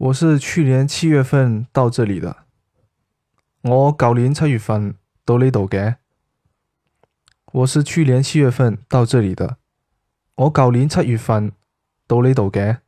我是去年七月份到这里的。我旧年七月份到呢度嘅。我是去年七月份到这里的。我旧年七月份到呢度嘅。